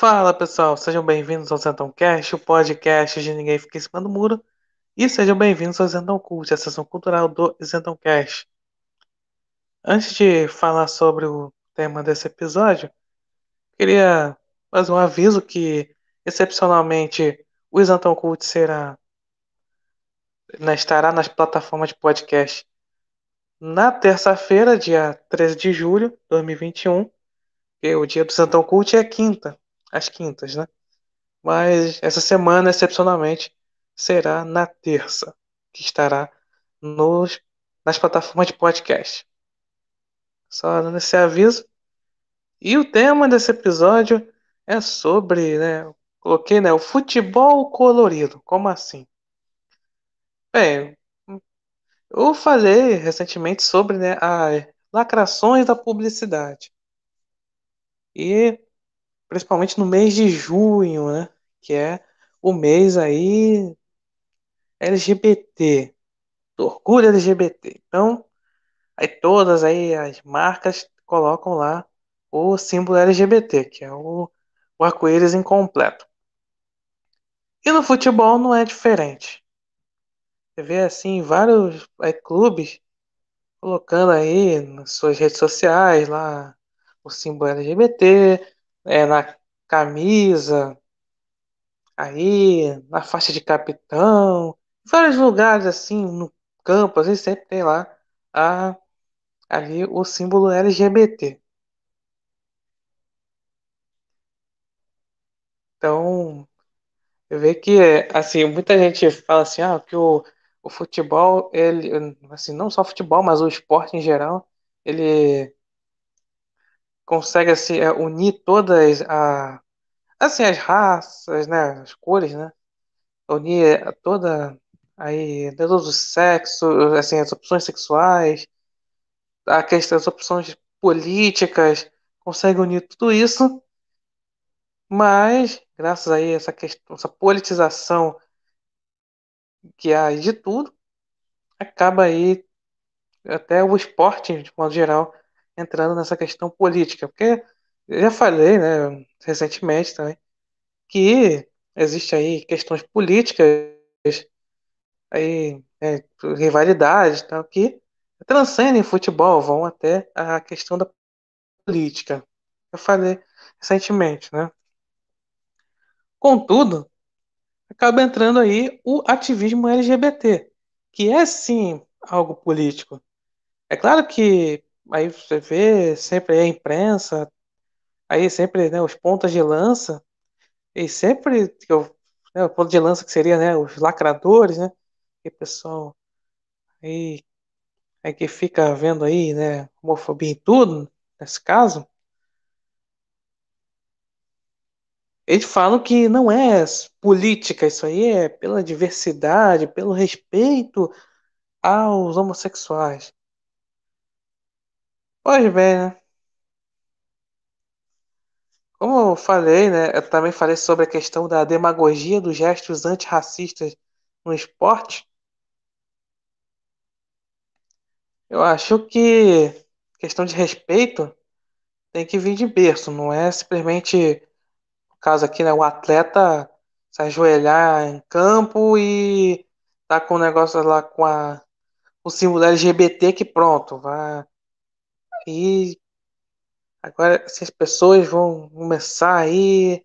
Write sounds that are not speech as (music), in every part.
Fala pessoal, sejam bem-vindos ao Zentão Cast, o podcast de Ninguém Fica em Cima do Muro. E sejam bem-vindos ao Zentão Cult, a sessão cultural do Zentão Cast. Antes de falar sobre o tema desse episódio, queria fazer um aviso que, excepcionalmente, o Zentão Cult será, né, estará nas plataformas de podcast na terça-feira, dia 13 de julho de 2021, que o dia do Zentão Cult é quinta, às quintas, né? Mas essa semana, excepcionalmente, será na terça, que estará nos, nas plataformas de podcast. Só dando esse aviso. E o tema desse episódio é sobre, né? Coloquei, né? O futebol colorido. Como assim? Bem, eu falei recentemente sobre né, as lacrações da publicidade. E principalmente no mês de junho, né? Que é o mês aí LGBT, do orgulho LGBT. Então, aí todas aí as marcas colocam lá o símbolo LGBT, que é o, o arco-íris incompleto. E no futebol não é diferente. Você vê assim vários aí, clubes colocando aí nas suas redes sociais lá o símbolo LGBT, é, na camisa, aí na faixa de capitão, vários lugares assim, no campo, às vezes sempre tem lá a, ali o símbolo LGBT. Então, eu vejo que assim, muita gente fala assim, ah, que o, o futebol, ele, assim, não só o futebol, mas o esporte em geral, ele consegue assim, é, unir todas a, assim, as raças, né, as cores, né, unir toda aí todos os sexos, assim, as opções sexuais, a questão das opções políticas, consegue unir tudo isso, mas graças a essa questão, essa politização que há de tudo, acaba aí até o esporte, de modo geral, entrando nessa questão política, porque eu já falei, né, recentemente também, que existe aí questões políticas aí é, rivalidades tal que transcendem futebol, vão até a questão da política. Eu falei recentemente, né? Contudo, acaba entrando aí o ativismo LGBT, que é sim algo político. É claro que aí você vê sempre a imprensa, aí sempre né, os pontas de lança, e sempre né, o ponto de lança que seria né, os lacradores, né? Que pessoal aí é que fica vendo aí, né, homofobia em tudo, nesse caso, eles falam que não é política, isso aí é pela diversidade, pelo respeito aos homossexuais. Pois bem, né? Como eu falei, né, eu também falei sobre a questão da demagogia dos gestos antirracistas no esporte. Eu acho que questão de respeito tem que vir de berço, não é simplesmente, no caso aqui, né, o atleta se ajoelhar em campo e tá com o negócio lá com a, o símbolo LGBT que pronto, vai. E agora se as pessoas vão começar aí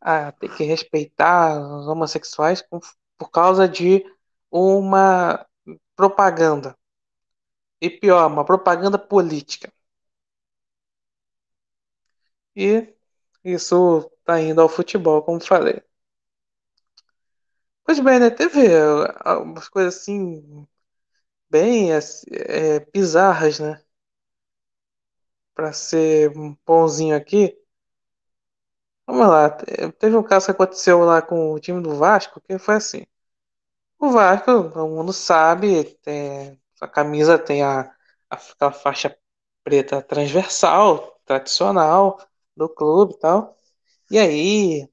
a ter que respeitar os homossexuais por causa de uma propaganda. E pior, uma propaganda política. E isso tá indo ao futebol, como falei. Pois bem, né? Teve algumas coisas assim, bem é, bizarras, né? Pra ser bonzinho aqui. Vamos lá. Teve um caso que aconteceu lá com o time do Vasco, que foi assim. O Vasco, todo mundo sabe, tem, a camisa tem a, a faixa preta transversal, tradicional do clube e tal. E aí,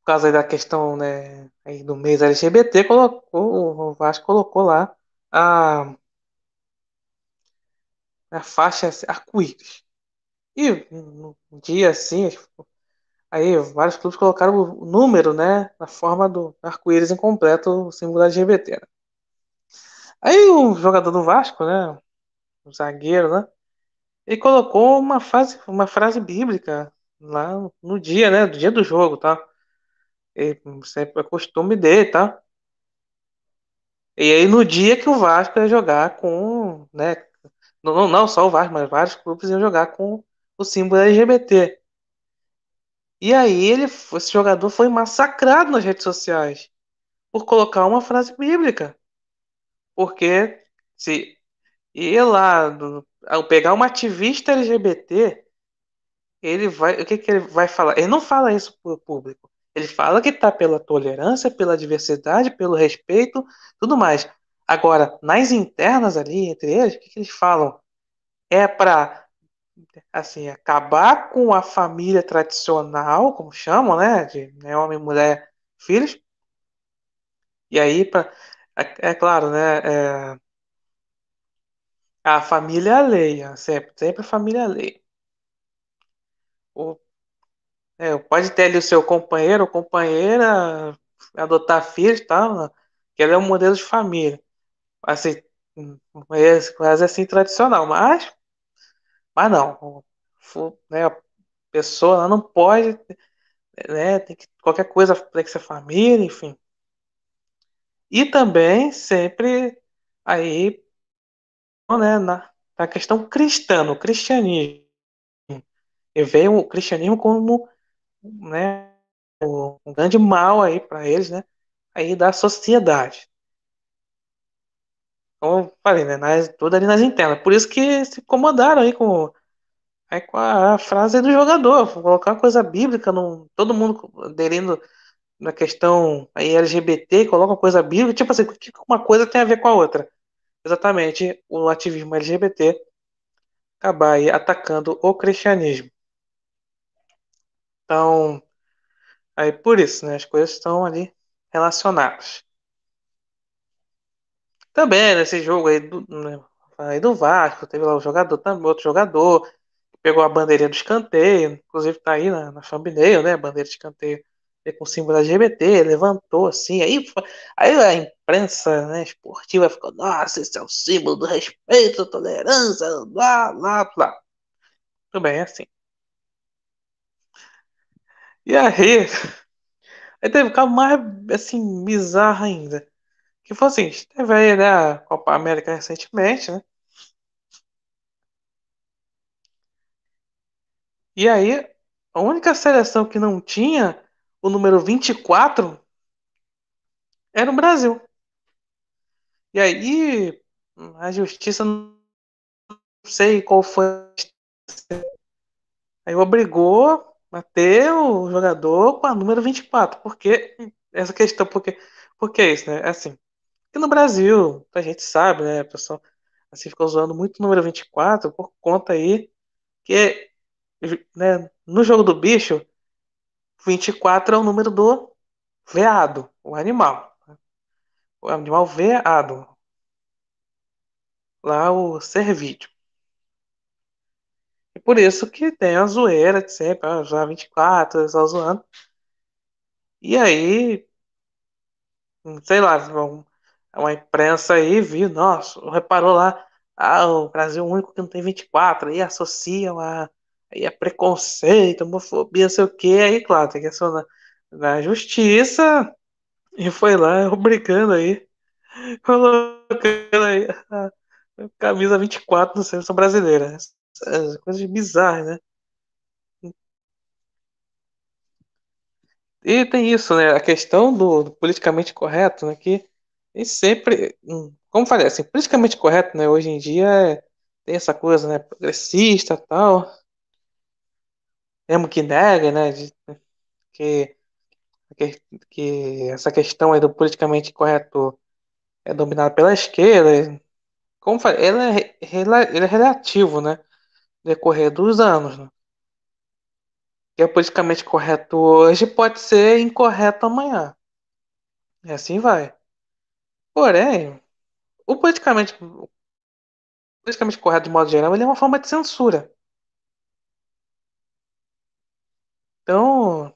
por causa da questão né, aí do mês LGBT, colocou, o Vasco colocou lá a, a faixa arco-íris. E no dia assim, aí vários clubes colocaram o número, né, na forma do arco-íris incompleto, o símbolo LGBT. né? Aí o jogador do Vasco, né, o zagueiro, né, ele colocou uma frase, uma frase bíblica lá no dia, né, do dia do jogo, tá? E sempre é costume dele, tá? E aí no dia que o Vasco ia jogar com, né, não, não só o Vasco, mas vários clubes iam jogar com o símbolo LGBT. E aí ele, esse jogador foi massacrado nas redes sociais por colocar uma frase bíblica. Porque se ir lá, ao pegar uma ativista LGBT, ele vai, o que, que ele vai falar? Ele não fala isso para o público. Ele fala que está pela tolerância, pela diversidade, pelo respeito, tudo mais. Agora, nas internas ali, entre eles, o que, que eles falam? É para assim, acabar com a família tradicional, como chamam, né? De né, homem, mulher, filhos. E aí, pra, é, é claro, né? É, a família alheia, sempre, sempre a família alheia. O, é, pode ter ali o seu companheiro ou companheira, adotar filhos né? que ele é um modelo de família. Assim, é quase assim tradicional, mas, mas não. Né, a pessoa não pode né? Tem que, qualquer coisa tem que ser família, enfim. E também sempre aí, né, na, na questão cristã, no cristianismo. E veio o cristianismo como, né, um grande mal aí para eles, né, aí da sociedade. Como eu falei, né, nas, tudo ali nas internas. Por isso que se incomodaram aí com, aí com a, a frase do jogador, colocar uma coisa bíblica, todo mundo aderindo na questão aí LGBT, coloca uma coisa bíblica, tipo assim, que uma coisa tem a ver com a outra? Exatamente o ativismo LGBT acabar aí atacando o cristianismo. Então, aí por isso, né, as coisas estão ali relacionadas. Também nesse jogo aí do, né, aí do Vasco, teve lá o jogador, também outro jogador, pegou a bandeirinha do escanteio, inclusive tá aí na, na thumbnail, né, a bandeira de escanteio com o símbolo LGBT, levantou assim, aí, aí a imprensa né, esportiva ficou, nossa, esse é o símbolo do respeito, tolerância, blá, blá, blá. Tudo bem, é assim. E aí, aí teve um mais, assim, bizarro ainda. Que foi assim, teve aí, né, a Copa América recentemente, né? E aí, a única seleção que não tinha o número 24 era o Brasil. E aí, a justiça não sei qual foi. Aí obrigou a ter o jogador com a número 24. Porque essa questão, porque, porque é isso, né? É assim. Que no Brasil, a gente sabe, né? A pessoa assim, ficou usando muito o número 24 por conta aí que né, no jogo do bicho, 24 é o número do veado, o animal. O animal veado. Lá o cervídeo. E por isso que tem a zoeira de sempre, ah, já 24, só zoando. E aí, sei lá, uma imprensa aí viu, nossa, reparou lá, ah, o Brasil é o único que não tem 24, aí associam a, aí a preconceito, homofobia, sei o que, aí claro, tem que acionar na justiça e foi lá obrigando aí, (laughs) colocando aí a camisa 24 no seleção brasileira. Coisas bizarras, né? E tem isso, né? A questão do, do politicamente correto, né? Que e sempre, hum, como falei, assim, politicamente correto, né? Hoje em dia é, tem essa coisa, né? Progressista tal. Mesmo que nega, né? De, que, que, que essa questão aí do politicamente correto é dominada pela esquerda. Como falei, ele é, ele é relativo, né? Decorrer dos anos, né? que é politicamente correto hoje pode ser incorreto amanhã. E assim vai. Porém, o politicamente, o politicamente correto, de modo geral, ele é uma forma de censura. Então,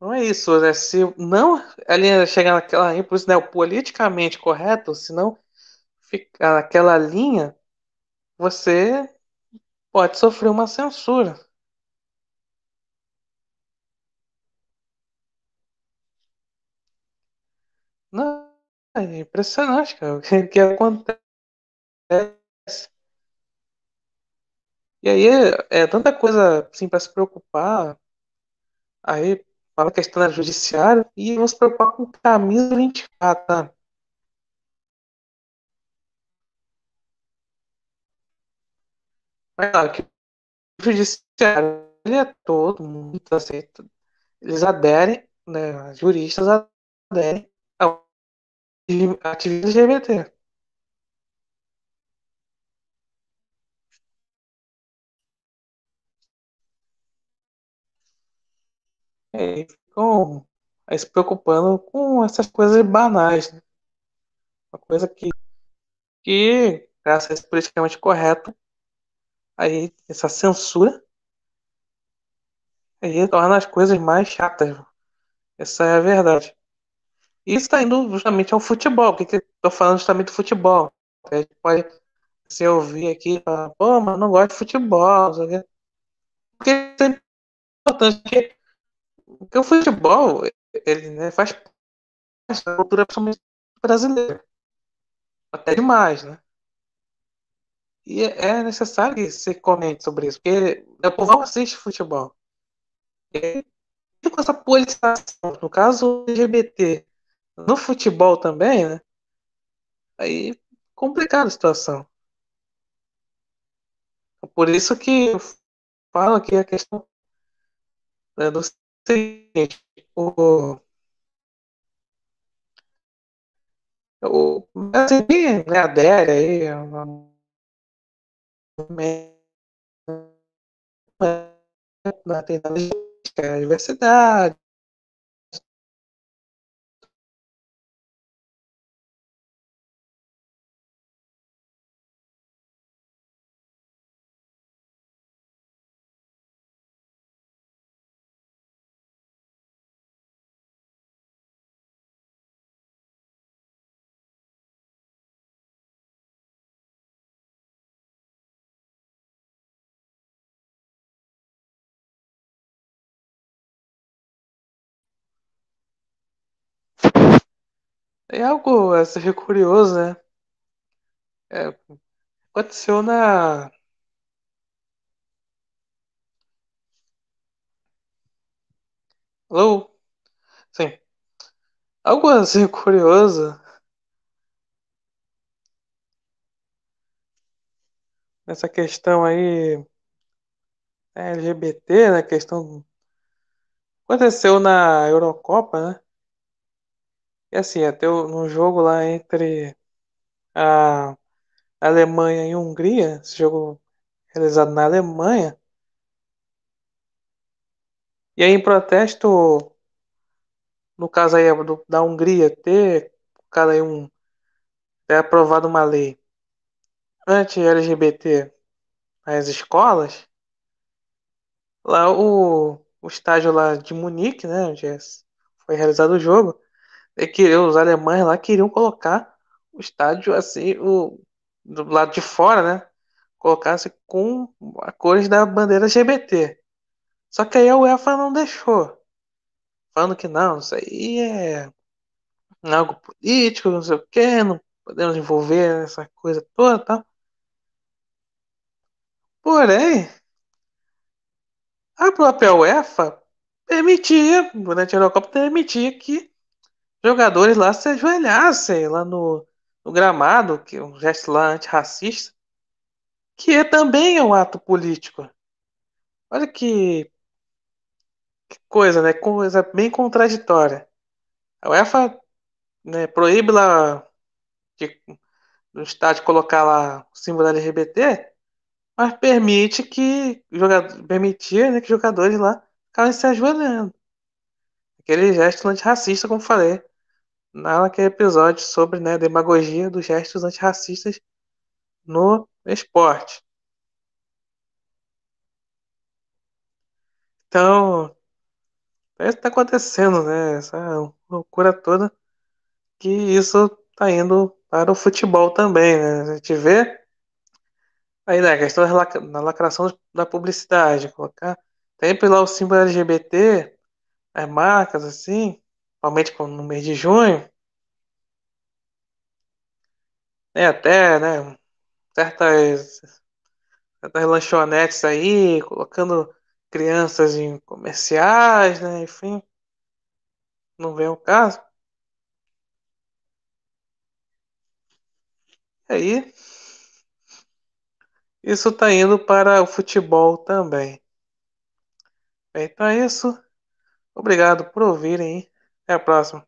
não é isso, né? Se não ali chegar naquela linha, por isso, né, o politicamente correto, se não ficar naquela linha, você pode sofrer uma censura. Não, é impressionante, cara, o que, que acontece. E aí é tanta coisa assim para se preocupar. Aí fala questão da judiciária e vão se preocupar com camisa 24, tá? Mas claro que o judiciário ele é todo mundo aceita. Eles aderem, né? Os juristas aderem ativismo LGBT. E aí ficam se preocupando com essas coisas banais, né? Uma coisa que, que graças a esse politicamente correto, aí essa censura aí torna as coisas mais chatas. Essa é a verdade. Isso está indo justamente ao futebol. Que, tô falando justamente do futebol? A gente pode se ouvir aqui falar, pô, mas não gosto de futebol. Quê. Porque é importante. Porque, porque o futebol, ele né, faz parte da cultura brasileira. Até demais, né? E é é necessário que você comente sobre isso, porque o povo assiste futebol. E com essa politização, no caso LGBT, no futebol também, né? Aí complicada a situação. Por isso que eu falo que a questão né, do seguinte, o, o assim, né, adere aí a na diversidade, é algo a ser curioso, né? É, aconteceu na. Alô? Sim. Algo assim curioso nessa questão aí né, LGBT, né? Questão. Aconteceu na Eurocopa, né? E assim, até no jogo lá entre a Alemanha e Hungria, esse jogo realizado na Alemanha, e aí em protesto, no caso aí do- da Hungria ter, cara aí um, ter aprovado uma lei anti-LGBT nas escolas, lá o, o estádio lá de Munique, né, onde é- foi realizado o jogo, é que os alemães lá queriam colocar o estádio assim, o, do lado de fora, né, colocasse com a cores da bandeira LGBT. Só que aí a UEFA não deixou, falando que não, isso aí é algo político, não sei o quê, não podemos envolver essa coisa toda, tá? Porém, a própria UEFA permitia, durante a Eurocopa, permitia que jogadores lá se ajoelhassem lá no, no gramado, que é um gesto lá antirracista, que é também é um ato político. Olha que, que coisa, né? Coisa bem contraditória. A UEFA né, proíbe lá de, no estádio colocar lá o símbolo LGBT, mas permite que jogador, permitia né, que jogadores lá ficassem se ajoelhando. Aquele gesto antirracista, como falei, naquele episódio sobre né, demagogia dos gestos antirracistas no esporte. Então, é isso que tá acontecendo, né? Essa loucura toda que isso tá indo para o futebol também, né? A gente vê aí, né, a questão da lacração da publicidade, colocar sempre lá o símbolo LGBT, as marcas assim, principalmente no mês de junho, né? Até, né? Certas, certas lanchonetes aí, colocando crianças em comerciais, né? Enfim, não vem o caso. E aí, isso tá indo para o futebol também. Então é isso. Obrigado por ouvirem. Até a próxima.